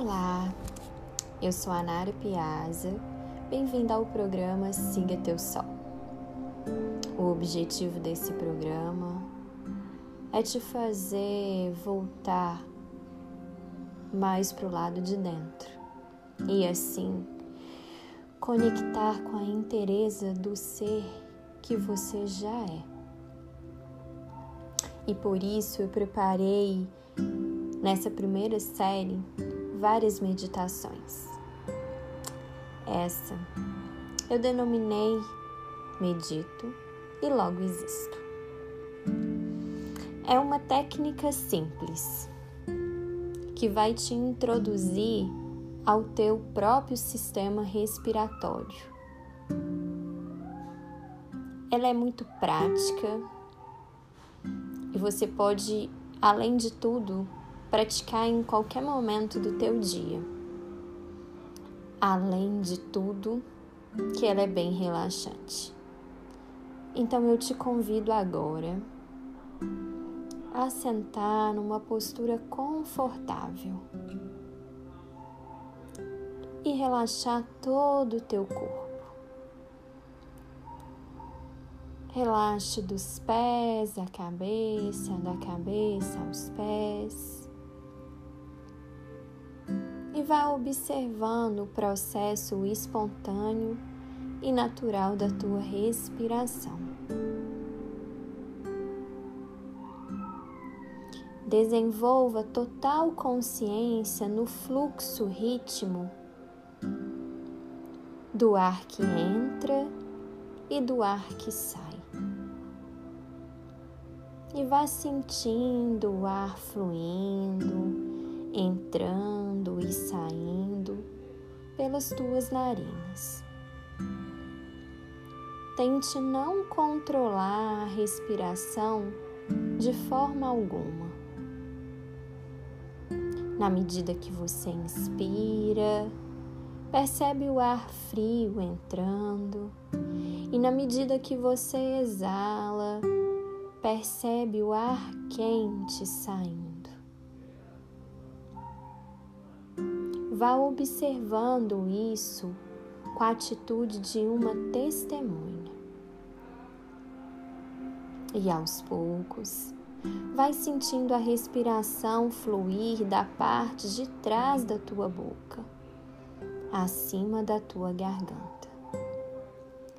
Olá, eu sou a Nara Piazza, bem-vinda ao programa Siga Teu Sol. O objetivo desse programa é te fazer voltar mais para o lado de dentro e assim conectar com a inteireza do ser que você já é. E por isso eu preparei nessa primeira série várias meditações. Essa eu denominei Medito e Logo Existo. É uma técnica simples que vai te introduzir ao teu próprio sistema respiratório. Ela é muito prática e você pode, além de tudo, praticar em qualquer momento do teu dia. Além de tudo, que ela é bem relaxante. Então eu te convido agora a sentar numa postura confortável e relaxar todo o teu corpo. Relaxe dos pés à cabeça, da cabeça aos pés vá observando o processo espontâneo e natural da tua respiração. Desenvolva total consciência no fluxo ritmo do ar que entra e do ar que sai. E vá sentindo o ar fluindo, entrando e saindo pelas tuas narinas. Tente não controlar a respiração de forma alguma. Na medida que você inspira, percebe o ar frio entrando, e na medida que você exala, percebe o ar quente saindo. Vá observando isso com a atitude de uma testemunha. E aos poucos, vai sentindo a respiração fluir da parte de trás da tua boca, acima da tua garganta.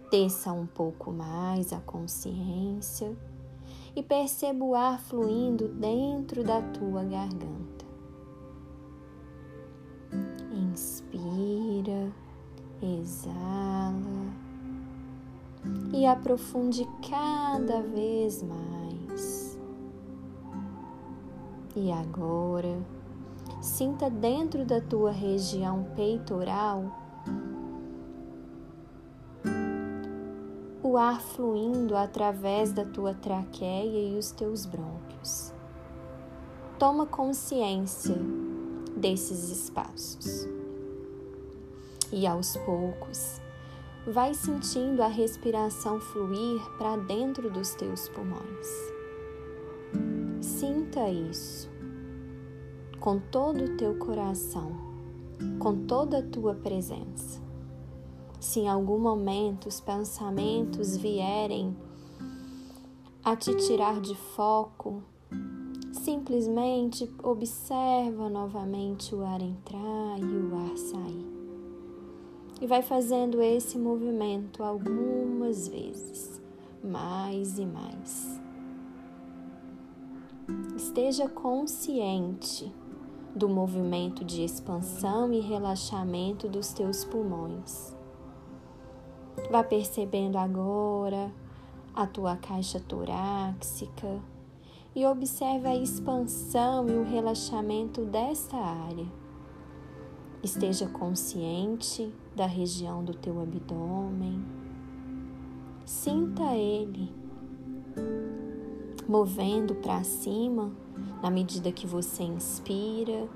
Desça um pouco mais a consciência e perceba o ar fluindo dentro da tua garganta. Inspira, exala e aprofunde cada vez mais. E agora, sinta dentro da tua região peitoral o ar fluindo através da tua traqueia e os teus brônquios. Toma consciência desses espaços. E aos poucos, vai sentindo a respiração fluir para dentro dos teus pulmões. Sinta isso com todo o teu coração, com toda a tua presença. Se em algum momento os pensamentos vierem a te tirar de foco, Simplesmente observa novamente o ar entrar e o ar sair. E vai fazendo esse movimento algumas vezes, mais e mais. Esteja consciente do movimento de expansão e relaxamento dos teus pulmões. Vá percebendo agora a tua caixa torácica e observe a expansão e o relaxamento desta área. Esteja consciente da região do teu abdômen. Sinta ele movendo para cima na medida que você inspira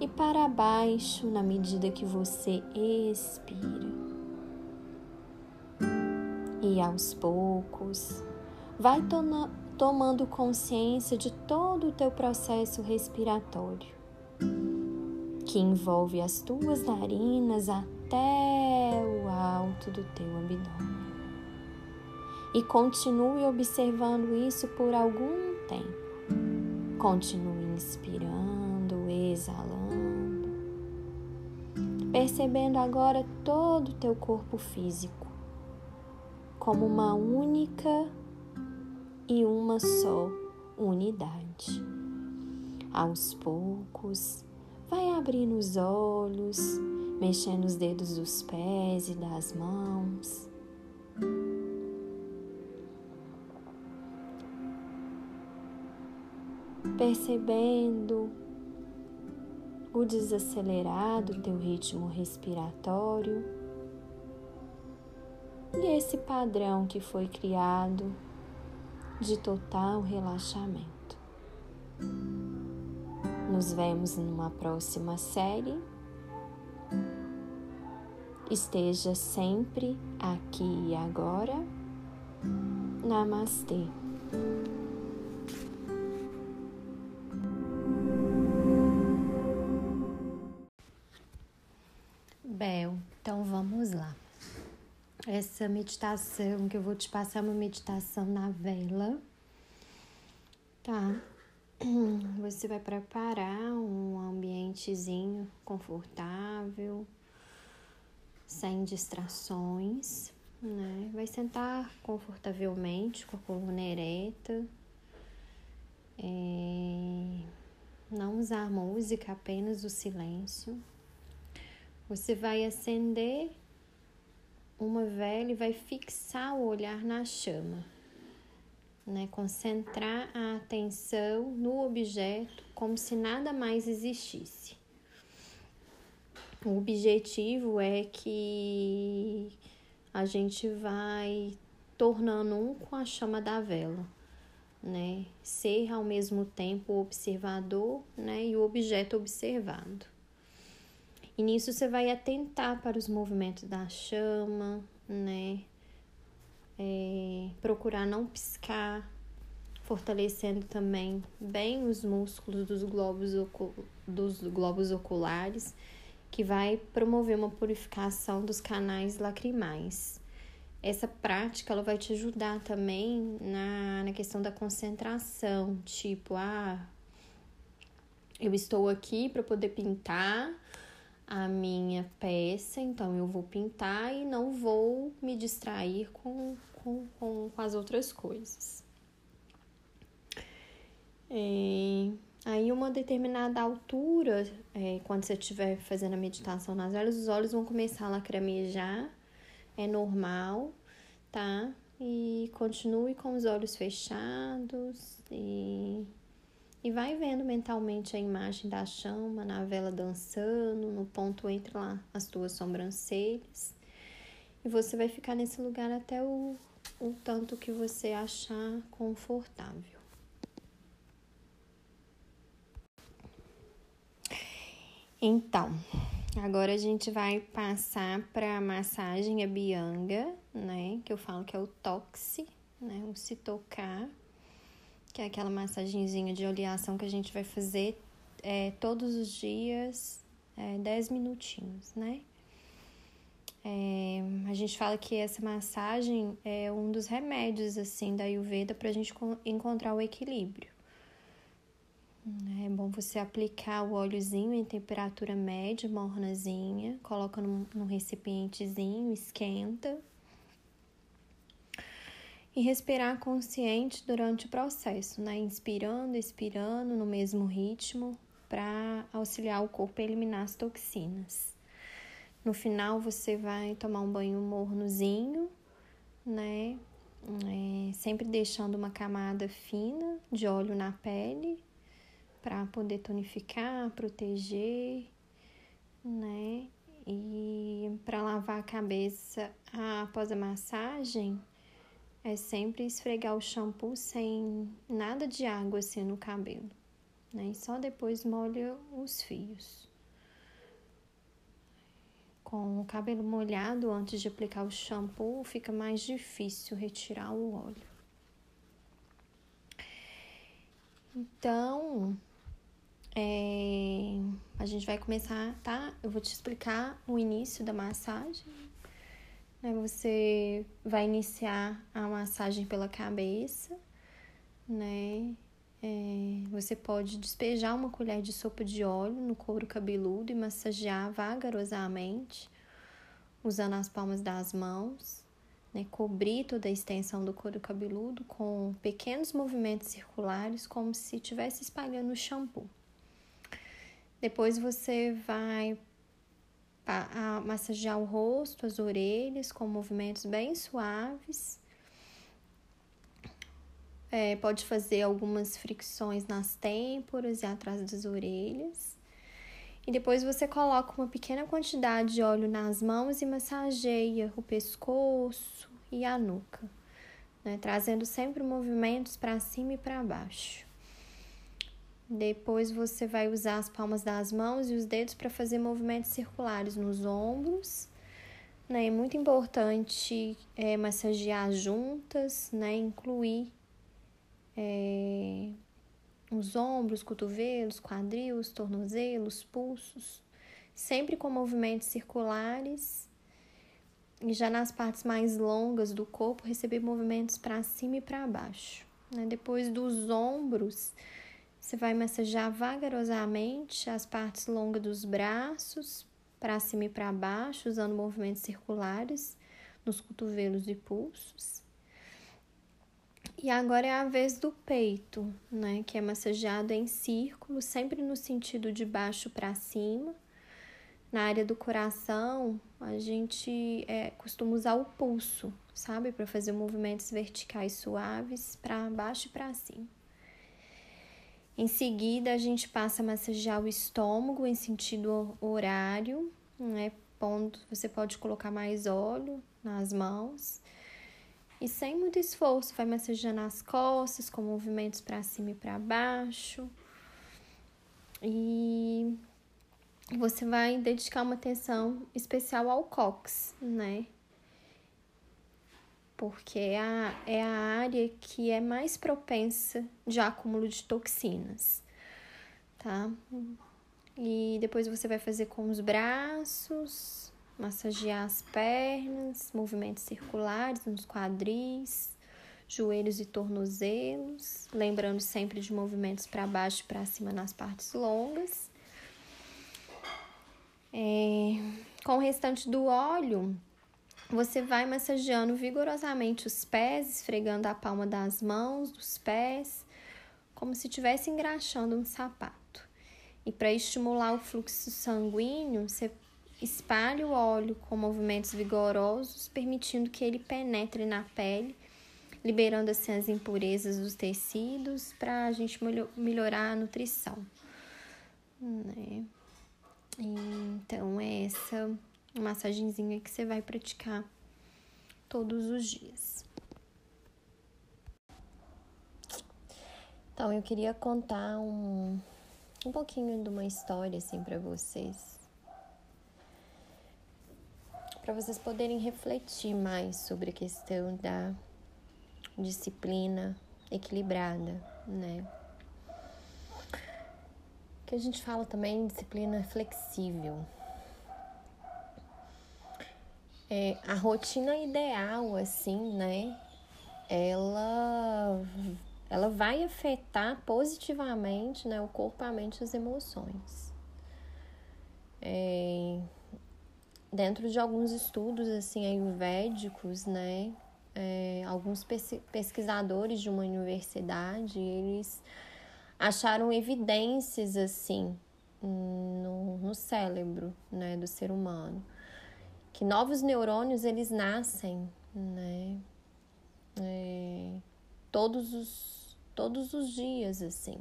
e para baixo na medida que você expira. E aos poucos, vai tomando consciência de todo o teu processo respiratório. que envolve as tuas narinas até o alto do teu abdômen. E continue observando isso por algum tempo. Continue inspirando, exalando, percebendo agora todo o teu corpo físico como uma única e uma só unidade. Aos poucos, vai abrindo os olhos, mexendo os dedos dos pés e das mãos. Percebendo o desacelerado teu ritmo respiratório e esse padrão que foi criado de total relaxamento. Nos vemos numa próxima série. Esteja sempre aqui e agora. Namastê. Bel, então vamos lá. Essa meditação que eu vou te passar é uma meditação na vela, tá? Você vai preparar um ambientezinho confortável, sem distrações, né? Vai sentar confortavelmente com a coluna ereta. É... Não usar música, apenas o silêncio. Você vai acender uma vela e vai fixar o olhar na chama né? Concentrar a atenção no objeto como se nada mais existisse. O objetivo é que a gente vai tornando um com a chama da vela, né? Ser ao mesmo tempo o observador, né, e o objeto observado. E nisso você vai atentar para os movimentos da chama, né? É, procurar não piscar, fortalecendo também bem os músculos dos globos, dos globos oculares, que vai promover uma purificação dos canais lacrimais. Essa prática ela vai te ajudar também na, na questão da concentração, tipo, ah, eu estou aqui para poder pintar a minha peça, então eu vou pintar e não vou me distrair com, com, com, com as outras coisas. É, aí, uma determinada altura, é, quando você estiver fazendo a meditação nas olhos, os olhos vão começar a lacrimejar, é normal, tá? E continue com os olhos fechados e e vai vendo mentalmente a imagem da chama na vela dançando, no ponto entre lá as tuas sobrancelhas. E você vai ficar nesse lugar até o, o tanto que você achar confortável. Então, agora a gente vai passar para a massagem Bianga, né? Que eu falo que é o toxe, né? O se tocar que é aquela massagenzinha de oleação que a gente vai fazer é, todos os dias, é, 10 minutinhos, né? É, a gente fala que essa massagem é um dos remédios assim da Ayurveda para a gente encontrar o equilíbrio. É bom você aplicar o óleozinho em temperatura média, mornazinha, coloca num, num recipientezinho, esquenta e respirar consciente durante o processo, né? Inspirando, expirando no mesmo ritmo para auxiliar o corpo a eliminar as toxinas. No final, você vai tomar um banho mornozinho, né? É, sempre deixando uma camada fina de óleo na pele para poder tonificar, proteger, né? E para lavar a cabeça após a massagem, é sempre esfregar o shampoo sem nada de água assim no cabelo, né? E só depois molha os fios. Com o cabelo molhado antes de aplicar o shampoo, fica mais difícil retirar o óleo. Então, é, a gente vai começar, tá? Eu vou te explicar o início da massagem. Você vai iniciar a massagem pela cabeça, né? É, você pode despejar uma colher de sopa de óleo no couro cabeludo e massagear vagarosamente, usando as palmas das mãos, né? Cobrir toda a extensão do couro cabeludo com pequenos movimentos circulares, como se estivesse espalhando shampoo. Depois você vai massagear o rosto, as orelhas, com movimentos bem suaves. É, pode fazer algumas fricções nas têmporas e atrás das orelhas. E depois você coloca uma pequena quantidade de óleo nas mãos e massageia o pescoço e a nuca, né? trazendo sempre movimentos para cima e para baixo. Depois você vai usar as palmas das mãos e os dedos para fazer movimentos circulares nos ombros. Né? É muito importante é, massagear juntas, né? incluir é, os ombros, cotovelos, quadris, tornozelos, pulsos, sempre com movimentos circulares. E já nas partes mais longas do corpo, receber movimentos para cima e para baixo. Né? Depois dos ombros, você vai massagear vagarosamente as partes longas dos braços, para cima e para baixo, usando movimentos circulares nos cotovelos e pulsos. E agora é a vez do peito, né, que é massageado em círculo, sempre no sentido de baixo para cima. Na área do coração, a gente é, costuma usar o pulso, sabe, para fazer movimentos verticais suaves para baixo e para cima. Em seguida, a gente passa a massagear o estômago em sentido horário, né? Pondo, você pode colocar mais óleo nas mãos. E sem muito esforço, vai massageando as costas com movimentos para cima e para baixo. E você vai dedicar uma atenção especial ao cox, né? Porque é a, é a área que é mais propensa de acúmulo de toxinas, tá? E depois você vai fazer com os braços, massagear as pernas, movimentos circulares nos quadris, joelhos e tornozelos, lembrando sempre de movimentos para baixo e para cima nas partes longas. É, com o restante do óleo, você vai massageando vigorosamente os pés, esfregando a palma das mãos, dos pés, como se estivesse engraxando um sapato. E para estimular o fluxo sanguíneo, você espalha o óleo com movimentos vigorosos, permitindo que ele penetre na pele, liberando assim as impurezas dos tecidos para a gente melhorar a nutrição. Né? Então, é essa uma massagenzinha que você vai praticar todos os dias. Então, eu queria contar um, um pouquinho de uma história assim para vocês. Para vocês poderem refletir mais sobre a questão da disciplina equilibrada, né? Que a gente fala também disciplina flexível, é, a rotina ideal, assim, né? Ela, ela vai afetar positivamente né, o corpo, a mente e as emoções. É, dentro de alguns estudos assim ayurvédicos, né, é, alguns pesquisadores de uma universidade eles acharam evidências assim no, no cérebro, né, do ser humano que novos neurônios eles nascem, né? É, todos os todos os dias assim.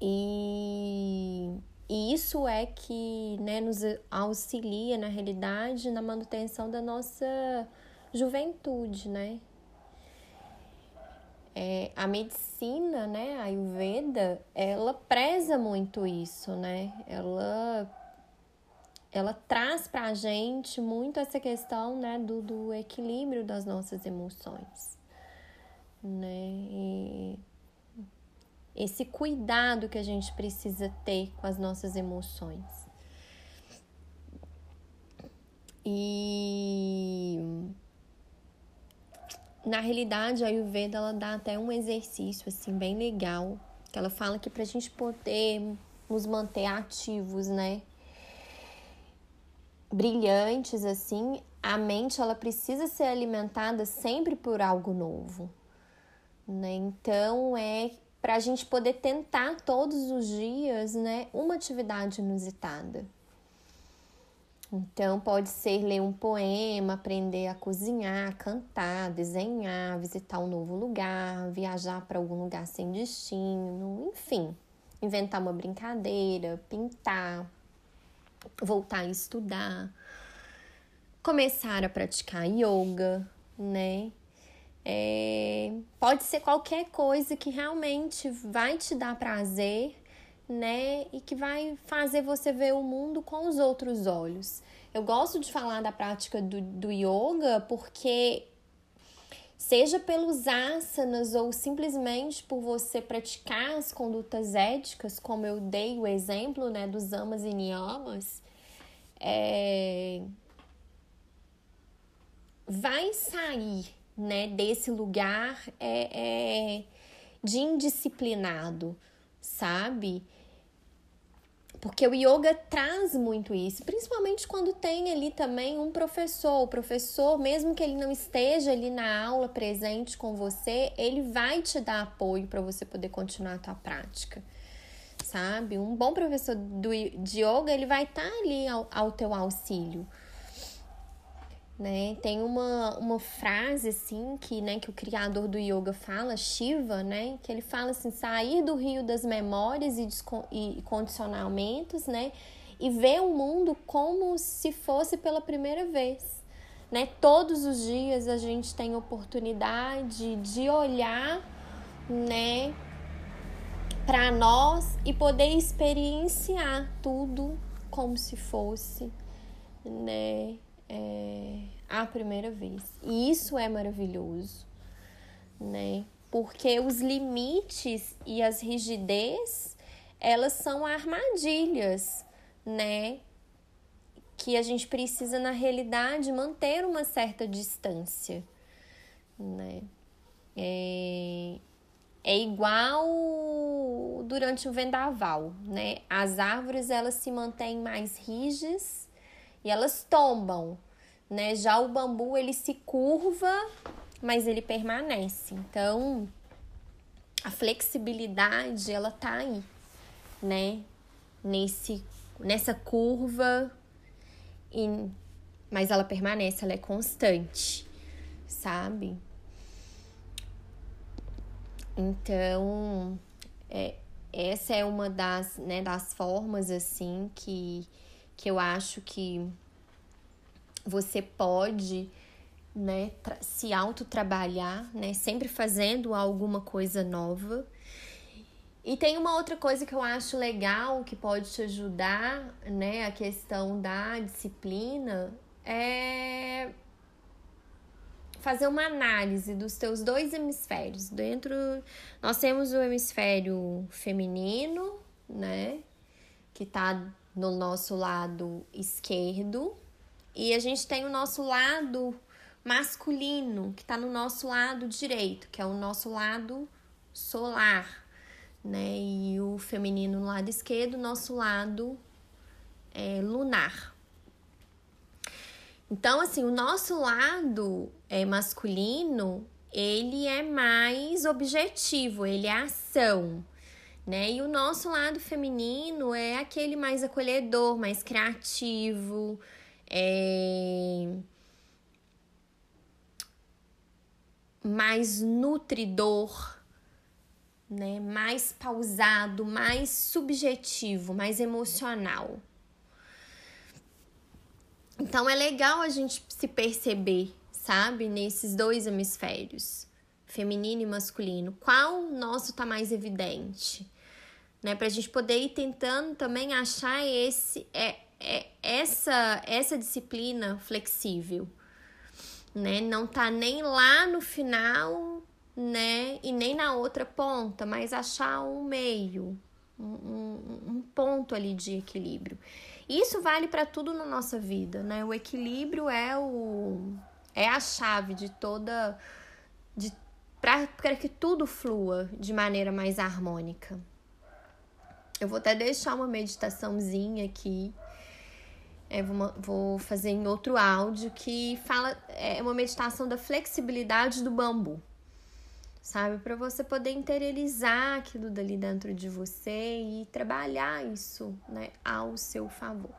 E, e isso é que né, nos auxilia na realidade na manutenção da nossa juventude, né? É, a medicina, né, a Ayurveda, ela preza muito isso, né? Ela ela traz para a gente muito essa questão né, do, do equilíbrio das nossas emoções. Né? E, esse cuidado que a gente precisa ter com as nossas emoções. E na realidade a Ayurveda ela dá até um exercício assim bem legal, que ela fala que para a gente poder nos manter ativos, né? Brilhantes assim, a mente ela precisa ser alimentada sempre por algo novo, né? Então é para a gente poder tentar todos os dias, né, uma atividade inusitada. Então, pode ser ler um poema, aprender a cozinhar, cantar, desenhar, visitar um novo lugar, viajar para algum lugar sem destino, enfim, inventar uma brincadeira, pintar, voltar a estudar, começar a praticar yoga, né? É, pode ser qualquer coisa que realmente vai te dar prazer, né? E que vai fazer você ver o mundo com os outros olhos. Eu gosto de falar da prática do, do yoga porque, seja pelos asanas ou simplesmente por você praticar as condutas éticas, como eu dei o exemplo, né, dos amas e niyamas, é... vai sair né, desse lugar é, é, de indisciplinado, sabe? Porque o yoga traz muito isso, principalmente quando tem ali também um professor. O professor, mesmo que ele não esteja ali na aula presente com você, ele vai te dar apoio para você poder continuar a tua prática. Sabe? Um bom professor do, de yoga, ele vai estar tá ali ao, ao teu auxílio né? Tem uma, uma frase assim que, né, que o criador do yoga fala, Shiva, né, que ele fala assim, sair do rio das memórias e, e condicionamentos, né, e ver o mundo como se fosse pela primeira vez, né? Todos os dias a gente tem oportunidade de olhar, né, para nós e poder experienciar tudo como se fosse, né, é, a primeira vez. E isso é maravilhoso, né? Porque os limites e as rigidez, elas são armadilhas, né? Que a gente precisa, na realidade, manter uma certa distância, né? É, é igual durante o vendaval, né? As árvores, elas se mantêm mais rígidas e elas tombam, né? Já o bambu ele se curva, mas ele permanece. Então, a flexibilidade ela tá aí, né? Nesse nessa curva e mas ela permanece, ela é constante, sabe? Então, é, essa é uma das, né, das formas assim que que eu acho que você pode né, se autotrabalhar, né, sempre fazendo alguma coisa nova. E tem uma outra coisa que eu acho legal que pode te ajudar, né, a questão da disciplina, é fazer uma análise dos teus dois hemisférios. Dentro, nós temos o hemisfério feminino, né, que tá no nosso lado esquerdo e a gente tem o nosso lado masculino que está no nosso lado direito, que é o nosso lado solar, né? E o feminino no lado esquerdo, nosso lado é, lunar. Então, assim, o nosso lado é, masculino, ele é mais objetivo, ele é ação né? E o nosso lado feminino é aquele mais acolhedor, mais criativo, é... mais nutridor, né? Mais pausado, mais subjetivo, mais emocional. Então é legal a gente se perceber, sabe, nesses dois hemisférios, feminino e masculino. Qual nosso tá mais evidente? né? Para a gente poder ir tentando também achar esse, é, é, essa, essa disciplina flexível, né? Não tá nem lá no final né? E nem na outra ponta, mas achar um meio, um, um, um ponto ali de equilíbrio. Isso vale para tudo na nossa vida, né? O equilíbrio é o é a chave de toda de para que tudo flua de maneira mais harmônica. Eu vou até deixar uma meditaçãozinha aqui. É, vou, vou fazer em outro áudio que fala é uma meditação da flexibilidade do bambu sabe? Para você poder interiorizar aquilo dali dentro de você e trabalhar isso, né, ao seu favor.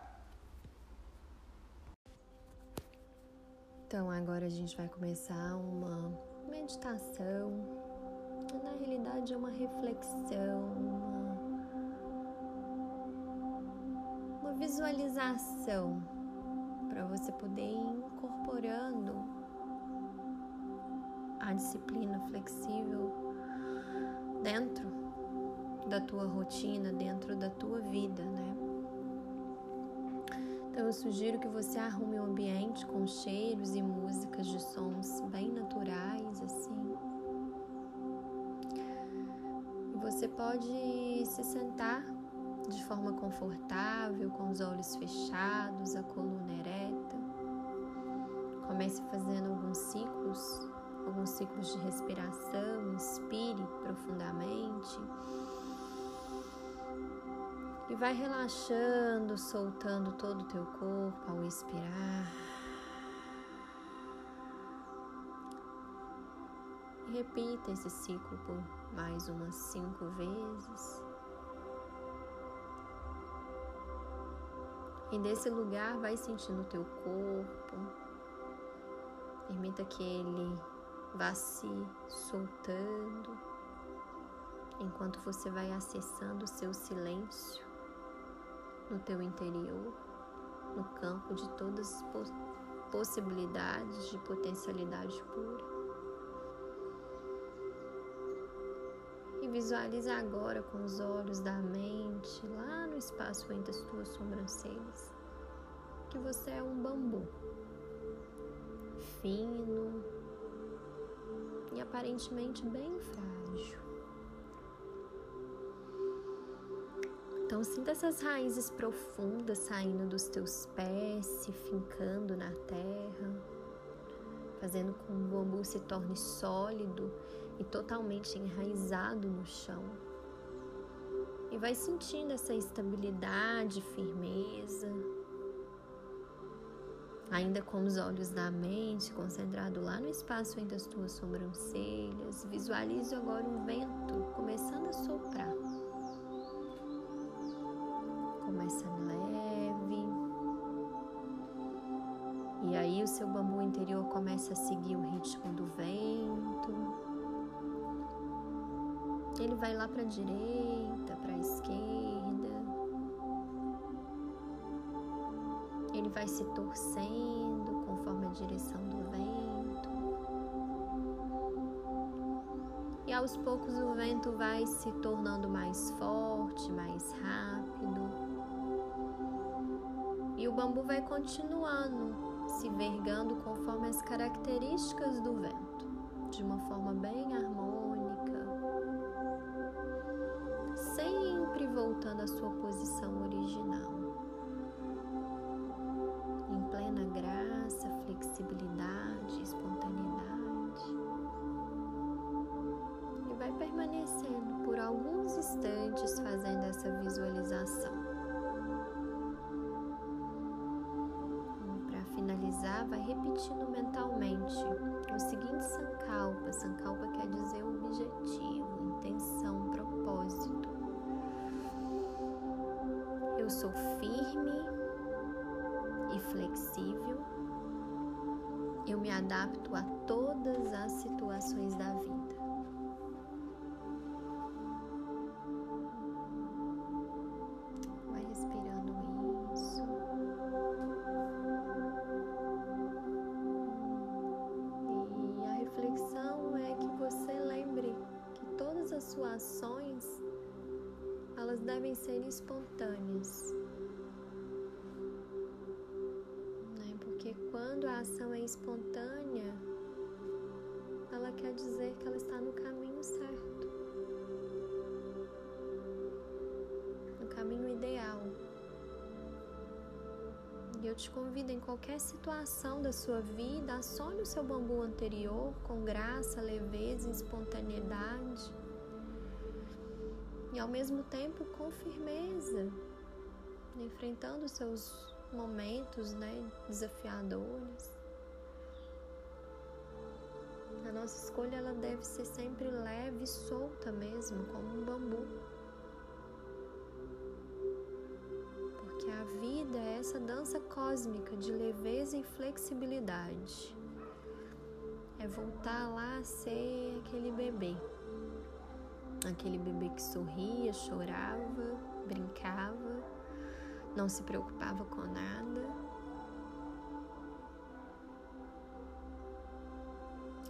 Então, agora a gente vai começar uma meditação. Na realidade, é uma reflexão, visualização para você poder ir incorporando a disciplina flexível dentro da tua rotina, dentro da tua vida, né? Então eu sugiro que você arrume um ambiente com cheiros e músicas de sons bem naturais, assim. E você pode se sentar de forma confortável, com os olhos fechados, a coluna ereta. Comece fazendo alguns ciclos alguns ciclos de respiração, inspire profundamente. E vai relaxando, soltando todo o teu corpo ao expirar. E repita esse ciclo por mais umas cinco vezes. E desse lugar vai sentindo o teu corpo. Permita que ele vá se soltando enquanto você vai acessando o seu silêncio no teu interior, no campo de todas as possibilidades de potencialidade pura. Visualiza agora com os olhos da mente, lá no espaço entre as tuas sobrancelhas, que você é um bambu fino, e aparentemente bem frágil. Então, sinta essas raízes profundas saindo dos teus pés, se fincando na terra, fazendo com que o bambu se torne sólido e totalmente enraizado no chão. E vai sentindo essa estabilidade, firmeza, ainda com os olhos da mente concentrado lá no espaço entre as tuas sobrancelhas, visualize agora um vento começando a soprar. Começa leve. E aí o seu bambu interior começa a seguir o ritmo do vento. Ele vai lá para a direita, para a esquerda. ele vai se torcendo conforme a direção do vento. E aos poucos o vento vai se tornando mais forte, mais rápido. E o bambu vai continuando se vergando conforme as características do vento, de uma forma bem harmônica, voltando à sua posição original. flexibilidade, espontaneidade. E vai permanecendo por alguns instantes fazendo essa visualização. Para finalizar, vai repetindo mentalmente o seguinte sankalpa. Sankalpa quer dizer objetivo, firme e flexível eu me adapto a todas as situações da vida. Qualquer situação da sua vida, assole o seu bambu anterior com graça, leveza e espontaneidade. E ao mesmo tempo com firmeza, enfrentando seus momentos né, desafiadores. A nossa escolha ela deve ser sempre leve e solta mesmo, como um bambu. Vida é essa dança cósmica de leveza e flexibilidade. É voltar lá a ser aquele bebê. Aquele bebê que sorria, chorava, brincava, não se preocupava com nada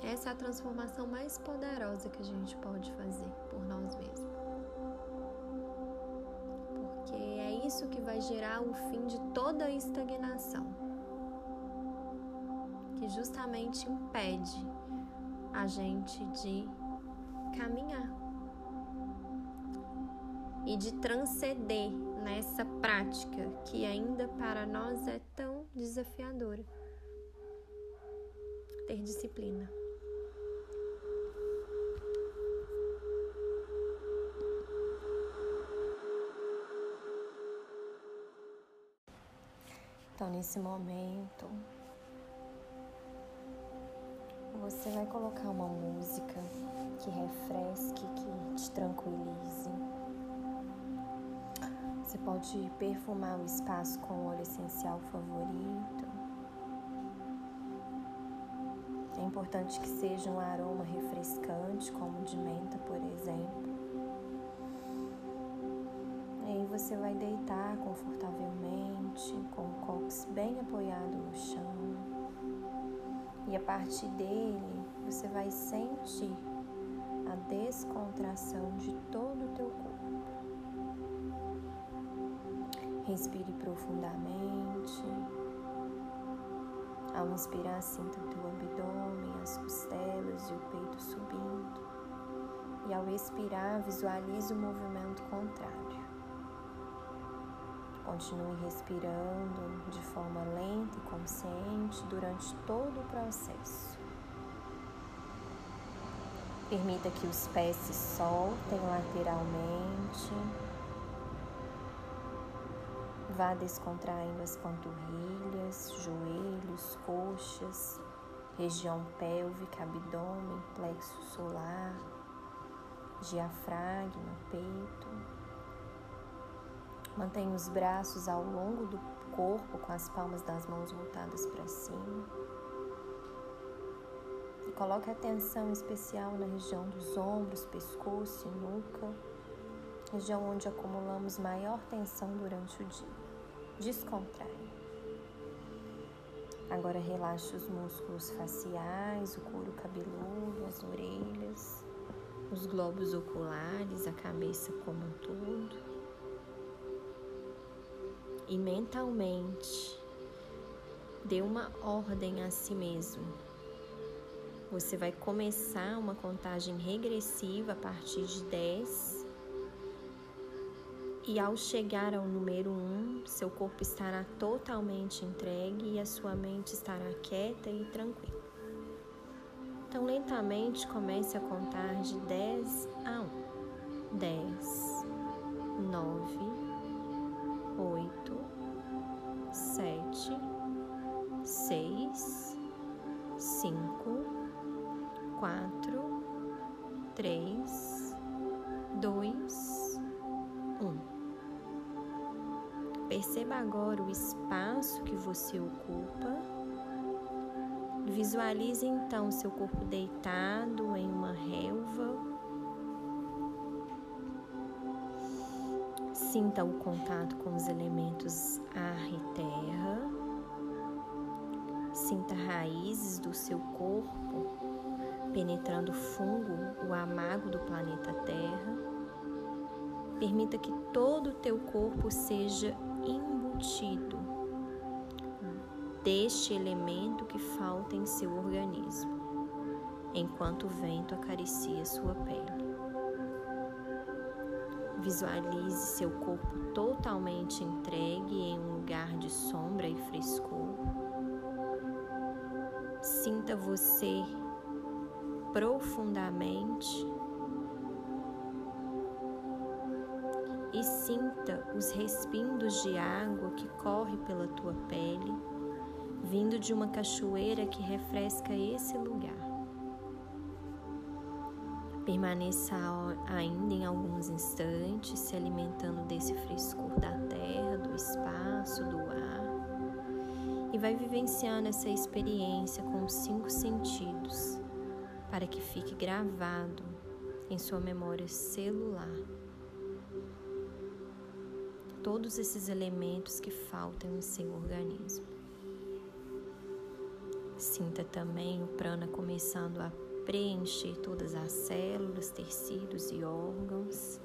Essa é a transformação mais poderosa que a gente pode fazer por nós mesmos. Porque é isso que vai gerar o fim de toda a estagnação, que justamente impede a gente de caminhar e de transcender nessa prática que ainda para nós é tão desafiadora. Ter disciplina. Então, nesse momento, você vai colocar uma música que refresque, que te tranquilize. Você pode perfumar o espaço com o óleo essencial favorito. É importante que seja um aroma refrescante, como de menta, por exemplo. Você vai deitar confortavelmente, com o cóccix bem apoiado no chão. E a partir dele, você vai sentir a descontração de todo o teu corpo. Respire profundamente. Ao inspirar, sinta o teu abdômen, as costelas e o peito subindo. E ao expirar, visualize o movimento contrário. Continue respirando de forma lenta e consciente durante todo o processo. Permita que os pés se soltem lateralmente. Vá descontraindo as panturrilhas, joelhos, coxas, região pélvica, abdômen, plexo solar, diafragma, peito. Mantenha os braços ao longo do corpo com as palmas das mãos voltadas para cima. E coloque atenção especial na região dos ombros, pescoço e nuca, região onde acumulamos maior tensão durante o dia. Descontrai. Agora relaxe os músculos faciais, o couro cabeludo, as orelhas, os globos oculares, a cabeça como um todo e mentalmente dê uma ordem a si mesmo. Você vai começar uma contagem regressiva a partir de 10. E ao chegar ao número 1, seu corpo estará totalmente entregue e a sua mente estará quieta e tranquila. Então, lentamente comece a contar de 10 a 1. 10, 9, Visualize então seu corpo deitado em uma relva Sinta o contato com os elementos ar e terra. Sinta raízes do seu corpo penetrando fundo, o amago do planeta Terra. Permita que todo o teu corpo seja embutido deste elemento que falta em seu organismo. enquanto o vento acaricia sua pele. Visualize seu corpo totalmente entregue em um lugar de sombra e frescor. Sinta você profundamente e sinta os respindos de água que corre pela tua pele, vindo de uma cachoeira que refresca esse lugar. Permaneça ainda em alguns instantes se alimentando desse frescor da terra, do espaço, do ar e vai vivenciando essa experiência com os cinco sentidos para que fique gravado em sua memória celular todos esses elementos que faltam em seu organismo. Sinta também o prana começando a preencher todas as células, tecidos e órgãos.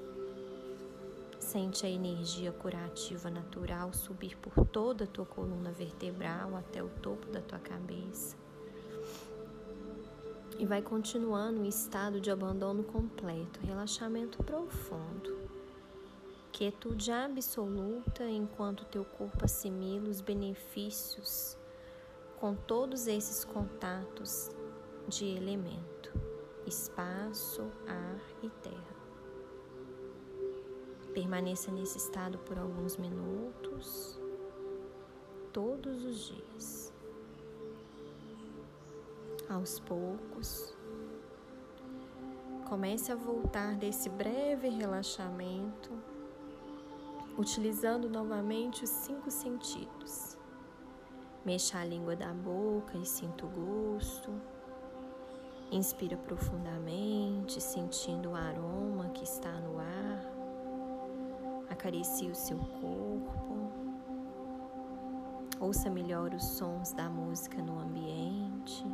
Sente a energia curativa natural subir por toda a tua coluna vertebral até o topo da tua cabeça. E vai continuando em estado de abandono completo, relaxamento profundo quietude absoluta enquanto teu corpo assimila os benefícios com todos esses contatos de elemento, espaço, ar e terra. Permaneça nesse estado por alguns minutos, todos os dias. Aos poucos, comece a voltar desse breve relaxamento utilizando novamente os cinco sentidos. Mexa a língua da boca e sinta o gosto. Inspira profundamente, sentindo o aroma que está no ar. Acaricie o seu corpo. Ouça melhor os sons da música no ambiente.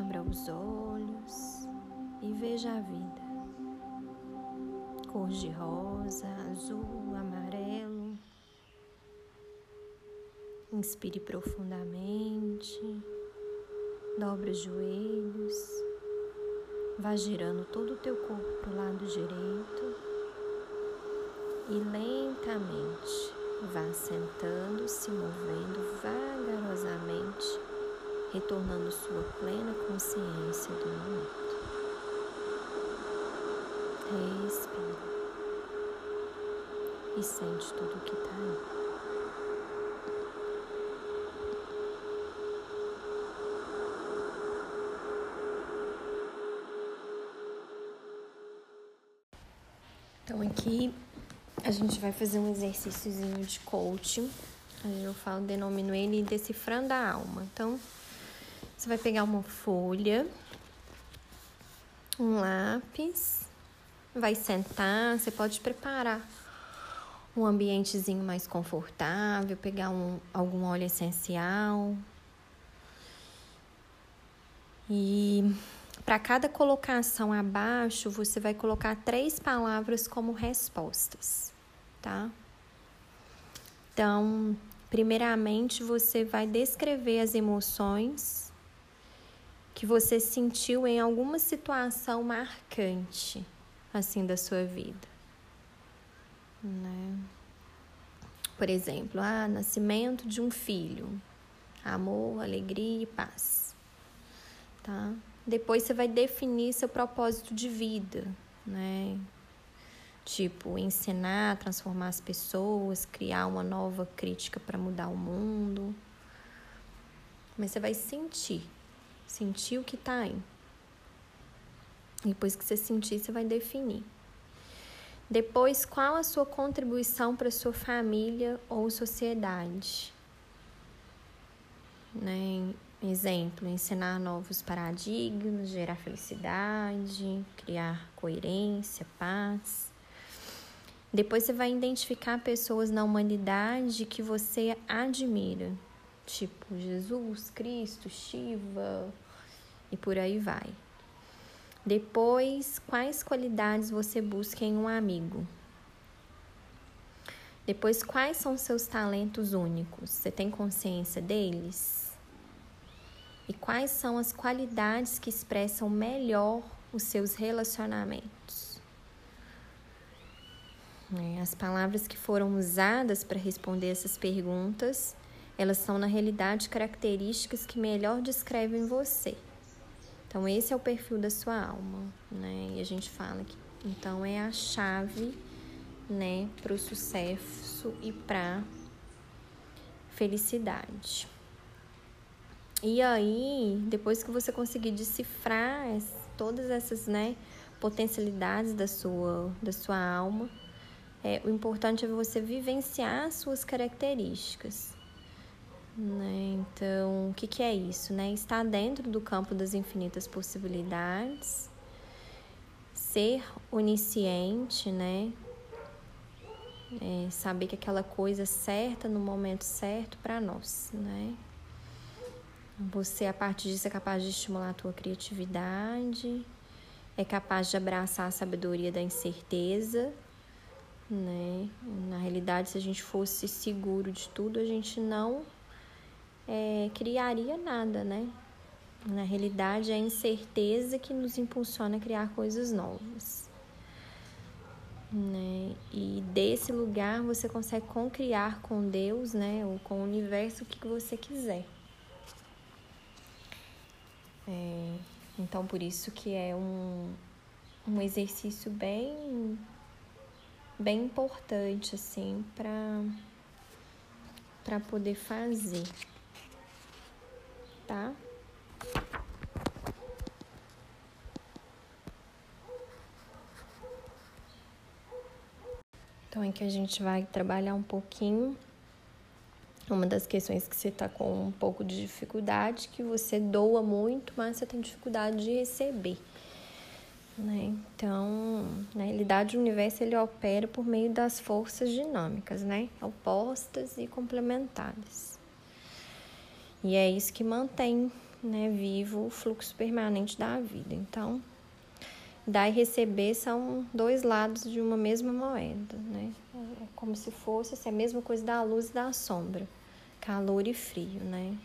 Abra os olhos e veja a vida cor de rosa, azul, amarelo. Inspire profundamente, dobre os joelhos, vá girando todo o teu corpo para o lado direito e lentamente vá sentando, se movendo vagarosamente, retornando sua plena consciência do momento. Respira e sente tudo o que está aí. Então aqui a gente vai fazer um exercíciozinho de coaching. Eu falo, denomino ele decifrando a alma. Então, você vai pegar uma folha, um lápis vai sentar, você pode preparar um ambientezinho mais confortável, pegar um, algum óleo essencial. E para cada colocação abaixo, você vai colocar três palavras como respostas, tá? Então, primeiramente, você vai descrever as emoções que você sentiu em alguma situação marcante assim da sua vida, né? Por exemplo, ah, nascimento de um filho, amor, alegria e paz, tá? Depois você vai definir seu propósito de vida, né? Tipo, ensinar, transformar as pessoas, criar uma nova crítica para mudar o mundo. Mas você vai sentir, sentir o que tá aí. Depois que você sentir, você vai definir. Depois, qual a sua contribuição para sua família ou sociedade? Né? Exemplo, ensinar novos paradigmas, gerar felicidade, criar coerência, paz. Depois você vai identificar pessoas na humanidade que você admira, tipo Jesus, Cristo, Shiva e por aí vai. Depois, quais qualidades você busca em um amigo? Depois, quais são seus talentos únicos? Você tem consciência deles? E quais são as qualidades que expressam melhor os seus relacionamentos. É, as palavras que foram usadas para responder essas perguntas, elas são na realidade características que melhor descrevem você. Então esse é o perfil da sua alma, né? E a gente fala que então é a chave, né, para o sucesso e para felicidade. E aí, depois que você conseguir decifrar todas essas, né, potencialidades da sua, da sua alma, é, o importante é você vivenciar as suas características. Né? Então, o que, que é isso? Né? Estar dentro do campo das infinitas possibilidades, ser onisciente, né? É, saber que aquela coisa é certa no momento certo para nós, né? Você, a partir disso, é capaz de estimular a tua criatividade, é capaz de abraçar a sabedoria da incerteza, né? Na realidade, se a gente fosse seguro de tudo, a gente não é, criaria nada, né? Na realidade, é a incerteza que nos impulsiona a criar coisas novas. Né? E desse lugar você consegue concriar com Deus, né? Ou com o universo o que você quiser. É, então, por isso que é um, um exercício bem, bem importante, assim, para poder fazer, tá? Então, é que a gente vai trabalhar um pouquinho uma das questões que você está com um pouco de dificuldade, que você doa muito, mas você tem dificuldade de receber. Né? Então, na realidade, o universo ele opera por meio das forças dinâmicas, né? opostas e complementares. E é isso que mantém né, vivo o fluxo permanente da vida. Então, dar e receber são dois lados de uma mesma moeda, né? É como se fosse assim, a mesma coisa da luz e da sombra calor e frio, né?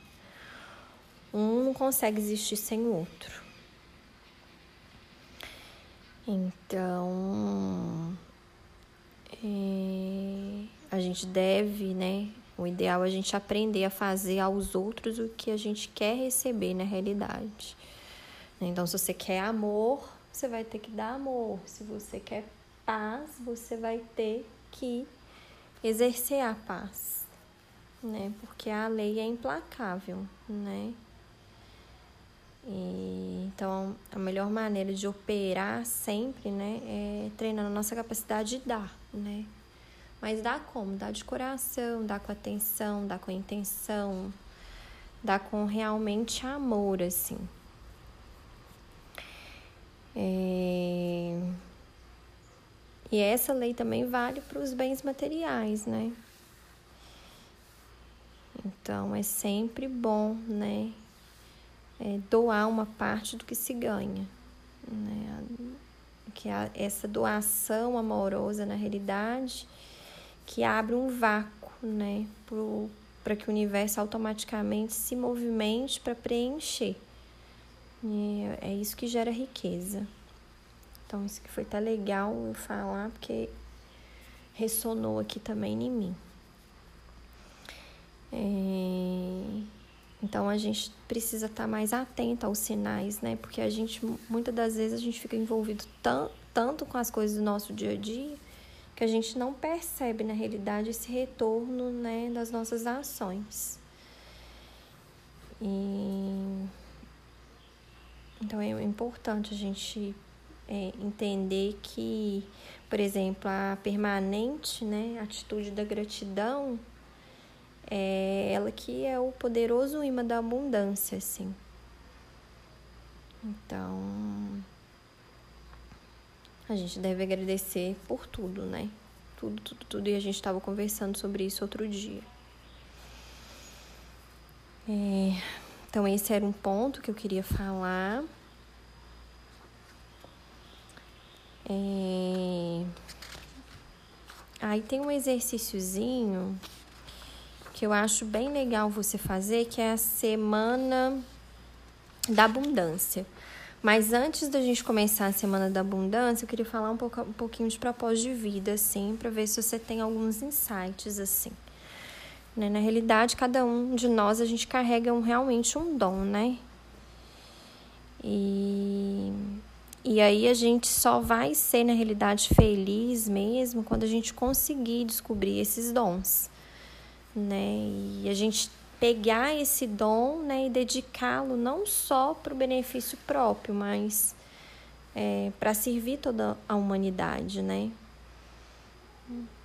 Um não consegue existir sem o outro. Então, é, a gente deve, né? O ideal é a gente aprender a fazer aos outros o que a gente quer receber na realidade. Então, se você quer amor, você vai ter que dar amor. Se você quer paz, você vai ter que exercer a paz né? Porque a lei é implacável, né? E, então, a melhor maneira de operar sempre, né, é treinando a nossa capacidade de dar, né? Mas dá como? Dá de coração, dá com atenção, dá com intenção, dá com realmente amor, assim. É... E essa lei também vale para os bens materiais, né? Então é sempre bom, né? É, doar uma parte do que se ganha, né? Que a, essa doação amorosa na realidade que abre um vácuo, né? Para que o universo automaticamente se movimente para preencher. E é isso que gera riqueza. Então, isso que foi tá legal eu falar, porque ressonou aqui também em mim. É... Então a gente precisa estar tá mais atento aos sinais, né? Porque a gente, muitas das vezes, a gente fica envolvido tanto com as coisas do nosso dia a dia que a gente não percebe na realidade esse retorno né, das nossas ações. E... Então é importante a gente é, entender que, por exemplo, a permanente né, atitude da gratidão é ela que é o poderoso imã da abundância, assim. Então, a gente deve agradecer por tudo, né? Tudo, tudo, tudo. E a gente estava conversando sobre isso outro dia. É, então, esse era um ponto que eu queria falar. É, aí tem um exercíciozinho que eu acho bem legal você fazer, que é a semana da abundância. Mas antes da gente começar a semana da abundância, eu queria falar um, pouco, um pouquinho de propósito de vida, assim, para ver se você tem alguns insights, assim. Né? Na realidade, cada um de nós, a gente carrega um, realmente um dom, né? E, e aí a gente só vai ser, na realidade, feliz mesmo quando a gente conseguir descobrir esses dons, né? E a gente pegar esse dom né, e dedicá-lo não só para o benefício próprio, mas é, para servir toda a humanidade, né?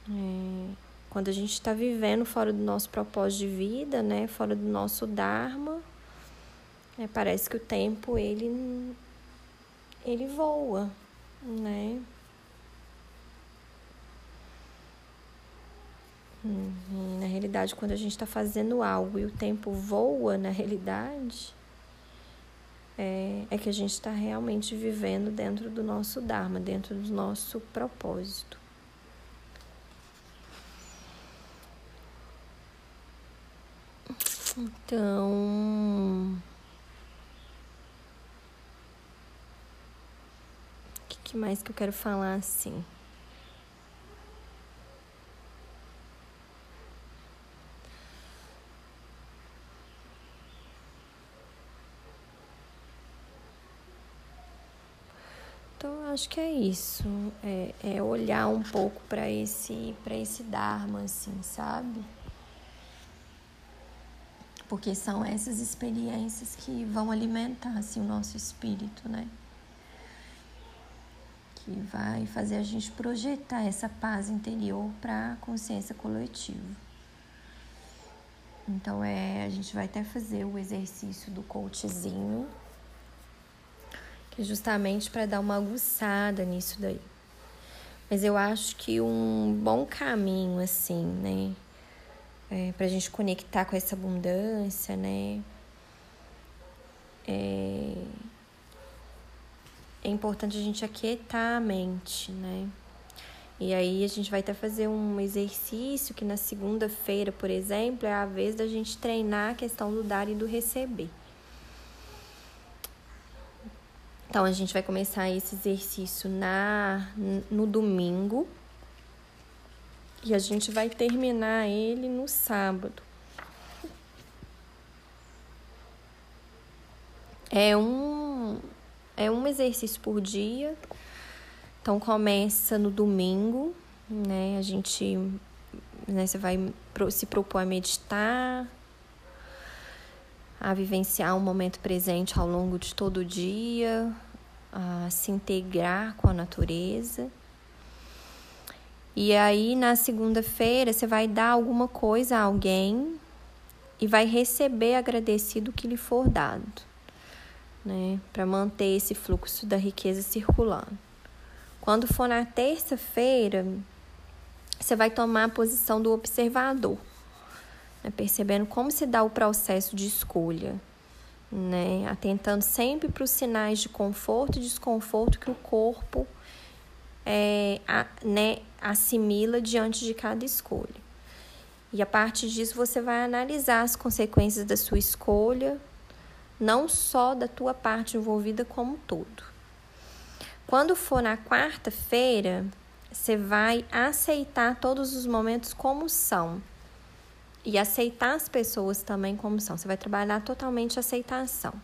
É, quando a gente está vivendo fora do nosso propósito de vida, né, fora do nosso dharma, é, parece que o tempo ele ele voa, né? Uhum. Na realidade, quando a gente está fazendo algo e o tempo voa, na realidade, é, é que a gente está realmente vivendo dentro do nosso Dharma, dentro do nosso propósito. Então. O que mais que eu quero falar assim? Acho que é isso. É, é olhar um pouco para esse, esse Dharma, assim, sabe? Porque são essas experiências que vão alimentar assim, o nosso espírito, né? Que vai fazer a gente projetar essa paz interior para a consciência coletiva. Então é, a gente vai até fazer o exercício do coachzinho justamente para dar uma aguçada nisso daí. Mas eu acho que um bom caminho, assim, né? É, para a gente conectar com essa abundância, né? É, é importante a gente aquietar a mente, né? E aí a gente vai até fazer um exercício que na segunda-feira, por exemplo, é a vez da gente treinar a questão do dar e do receber. Então a gente vai começar esse exercício na no domingo e a gente vai terminar ele no sábado. É um é um exercício por dia. Então começa no domingo, né? A gente né, você vai se propor a meditar, a vivenciar o momento presente ao longo de todo o dia, a se integrar com a natureza. E aí na segunda-feira você vai dar alguma coisa a alguém e vai receber agradecido o que lhe for dado, né, para manter esse fluxo da riqueza circulando. Quando for na terça-feira, você vai tomar a posição do observador né? percebendo como se dá o processo de escolha, né? atentando sempre para os sinais de conforto e desconforto que o corpo é, a, né, assimila diante de cada escolha. E a partir disso você vai analisar as consequências da sua escolha, não só da tua parte envolvida como um todo. Quando for na quarta-feira, você vai aceitar todos os momentos como são e aceitar as pessoas também como são. Você vai trabalhar totalmente a aceitação.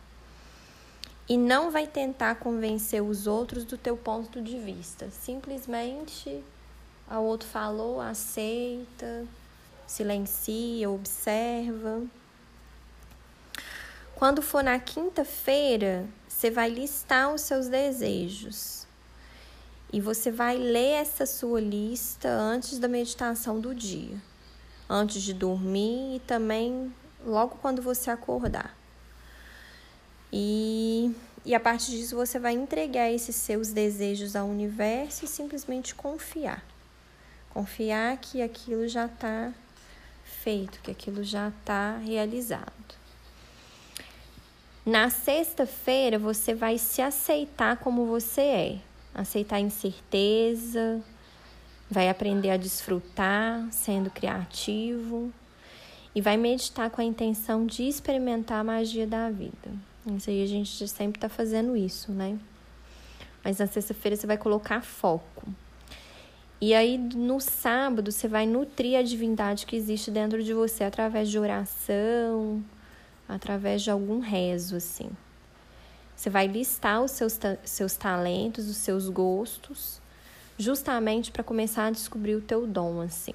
E não vai tentar convencer os outros do teu ponto de vista. Simplesmente o outro falou, aceita, silencia, observa. Quando for na quinta-feira, você vai listar os seus desejos. E você vai ler essa sua lista antes da meditação do dia antes de dormir e também logo quando você acordar. E, e a partir disso você vai entregar esses seus desejos ao universo e simplesmente confiar. Confiar que aquilo já está feito, que aquilo já está realizado. Na sexta-feira você vai se aceitar como você é, aceitar a incerteza, vai aprender a desfrutar sendo criativo e vai meditar com a intenção de experimentar a magia da vida. Isso aí a gente sempre tá fazendo isso, né? Mas na sexta-feira você vai colocar foco. E aí no sábado você vai nutrir a divindade que existe dentro de você através de oração, através de algum rezo, assim. Você vai listar os seus, seus talentos, os seus gostos, justamente para começar a descobrir o teu dom, assim.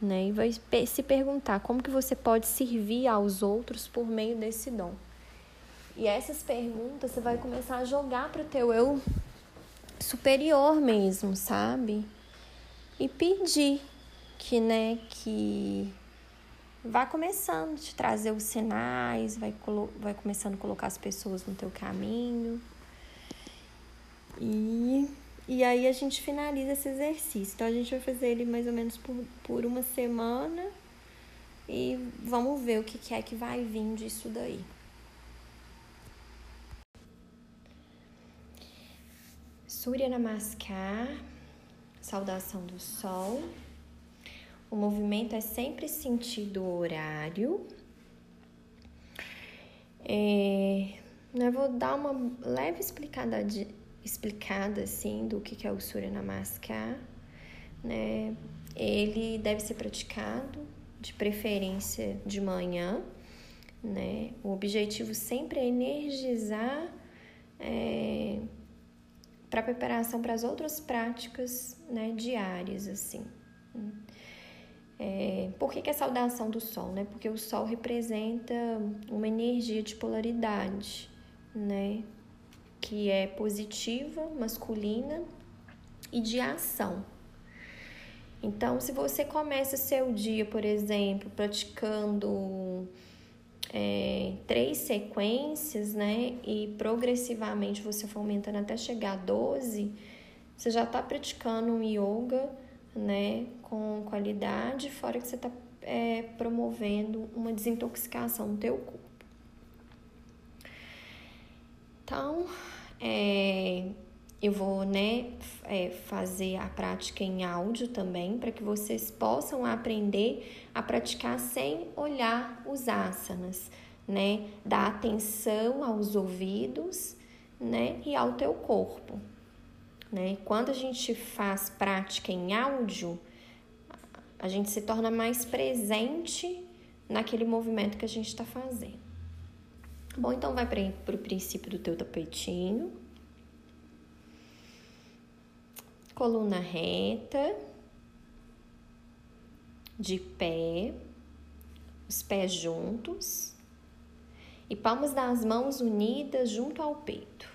Né? E vai se perguntar como que você pode servir aos outros por meio desse dom. E essas perguntas você vai começar a jogar para o teu eu superior mesmo, sabe? E pedir que, né, que vá começando a te trazer os sinais, vai, vai começando a colocar as pessoas no teu caminho. E, e aí a gente finaliza esse exercício. Então a gente vai fazer ele mais ou menos por, por uma semana e vamos ver o que, é que vai vir disso daí. Surya Namaskar, saudação do sol. O movimento é sempre sentido horário. É, eu vou dar uma leve explicada, de, explicada assim do que é o Surya Namaskar. Né? Ele deve ser praticado de preferência de manhã. Né? O objetivo sempre é energizar é, para preparação para as outras práticas né, diárias assim. É, por que, que é saudação do Sol? Né? Porque o Sol representa uma energia de polaridade, né? Que é positiva, masculina e de ação. Então, se você começa seu dia, por exemplo, praticando é, três sequências, né? E progressivamente você for aumentando até chegar a 12, você já está praticando um yoga, né? Com qualidade, fora que você está é, promovendo uma desintoxicação no teu corpo. Então, é, eu vou né, é, fazer a prática em áudio também, para que vocês possam aprender a praticar sem olhar os asanas, né? Dar atenção aos ouvidos, né? E ao teu corpo, né? Quando a gente faz prática em áudio, a gente se torna mais presente naquele movimento que a gente está fazendo. Bom, então vai para o princípio do teu tapetinho. Coluna reta, de pé, os pés juntos. E palmas das mãos unidas junto ao peito.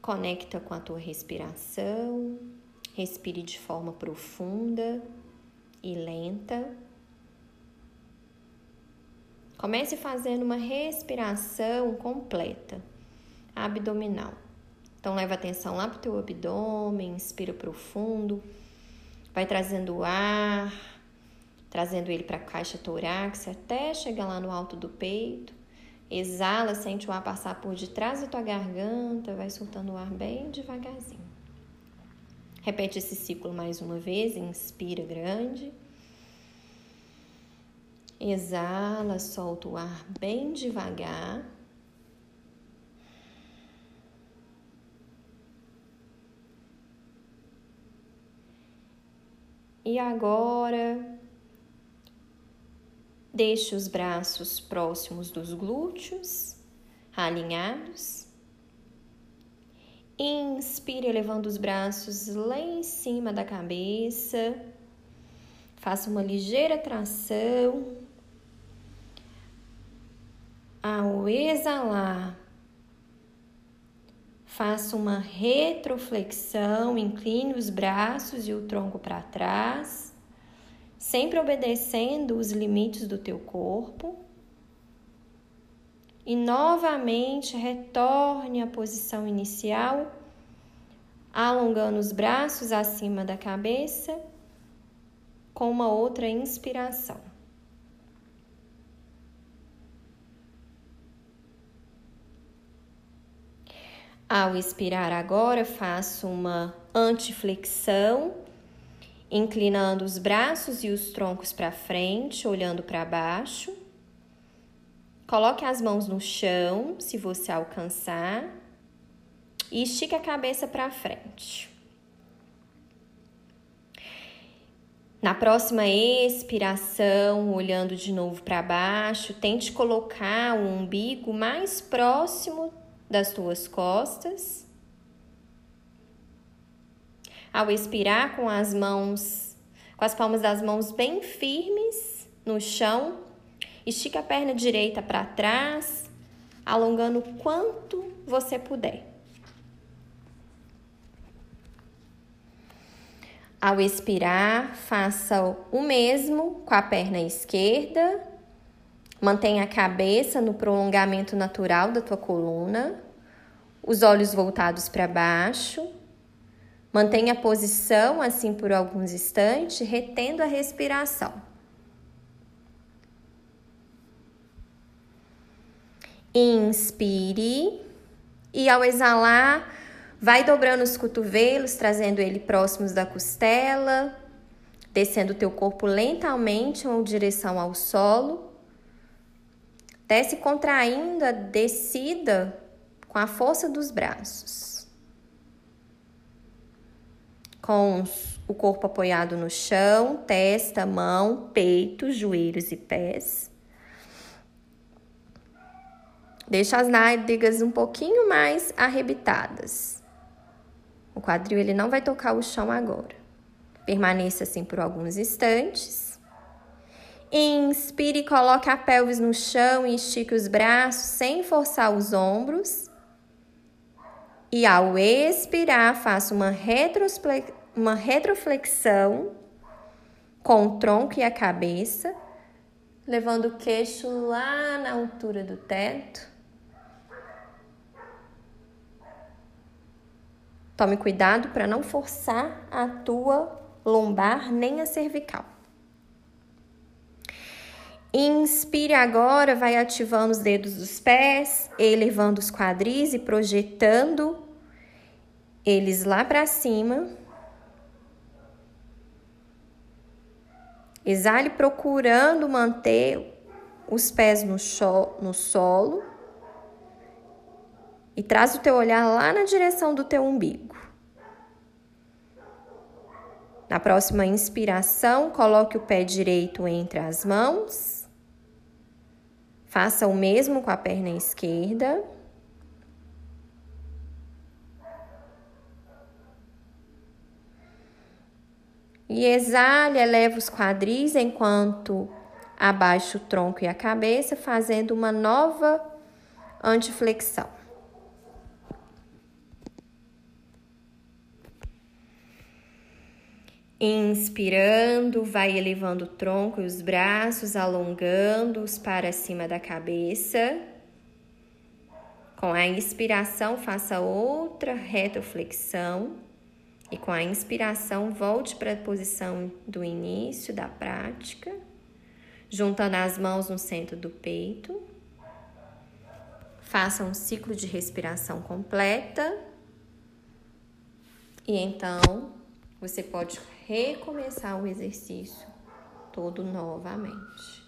Conecta com a tua respiração, respire de forma profunda e lenta. Comece fazendo uma respiração completa abdominal. Então leva atenção lá para o teu abdômen, inspira profundo, vai trazendo o ar, trazendo ele para a caixa torácica até chegar lá no alto do peito. Exala, sente o ar passar por detrás da tua garganta, vai soltando o ar bem devagarzinho. Repete esse ciclo mais uma vez, inspira grande. Exala, solta o ar bem devagar. E agora, deixe os braços próximos dos glúteos, alinhados. Inspire, elevando os braços lá em cima da cabeça. Faça uma ligeira tração. Ao exalar, Faça uma retroflexão, incline os braços e o tronco para trás, sempre obedecendo os limites do teu corpo. E novamente retorne à posição inicial, alongando os braços acima da cabeça, com uma outra inspiração. Ao expirar agora, faço uma antiflexão inclinando os braços e os troncos para frente, olhando para baixo. Coloque as mãos no chão, se você alcançar, e estique a cabeça para frente. Na próxima expiração, olhando de novo para baixo, tente colocar o umbigo mais próximo das tuas costas. Ao expirar com as mãos, com as palmas das mãos bem firmes no chão, estica a perna direita para trás, alongando quanto você puder. Ao expirar, faça o mesmo com a perna esquerda. Mantenha a cabeça no prolongamento natural da tua coluna, os olhos voltados para baixo. Mantenha a posição assim por alguns instantes, retendo a respiração. Inspire e ao exalar, Vai dobrando os cotovelos, trazendo ele próximos da costela, descendo o teu corpo lentamente em direção ao solo. Desce contraindo a descida com a força dos braços. Com o corpo apoiado no chão, testa, mão, peito, joelhos e pés. Deixa as nádegas um pouquinho mais arrebitadas. O quadril ele não vai tocar o chão agora. Permaneça assim por alguns instantes. Inspire, coloque a pelvis no chão e estique os braços sem forçar os ombros. E ao expirar, faça uma, uma retroflexão com o tronco e a cabeça, levando o queixo lá na altura do teto. Tome cuidado para não forçar a tua lombar nem a cervical. Inspire agora, vai ativando os dedos dos pés, elevando os quadris e projetando eles lá para cima. Exale procurando manter os pés no, no solo e traz o teu olhar lá na direção do teu umbigo. Na próxima inspiração, coloque o pé direito entre as mãos. Faça o mesmo com a perna esquerda. E exale, eleva os quadris enquanto abaixa o tronco e a cabeça, fazendo uma nova antiflexão. Inspirando, vai elevando o tronco e os braços, alongando-os para cima da cabeça. Com a inspiração, faça outra retroflexão. E com a inspiração, volte para a posição do início da prática, juntando as mãos no centro do peito. Faça um ciclo de respiração completa. E então, você pode recomeçar o exercício todo novamente.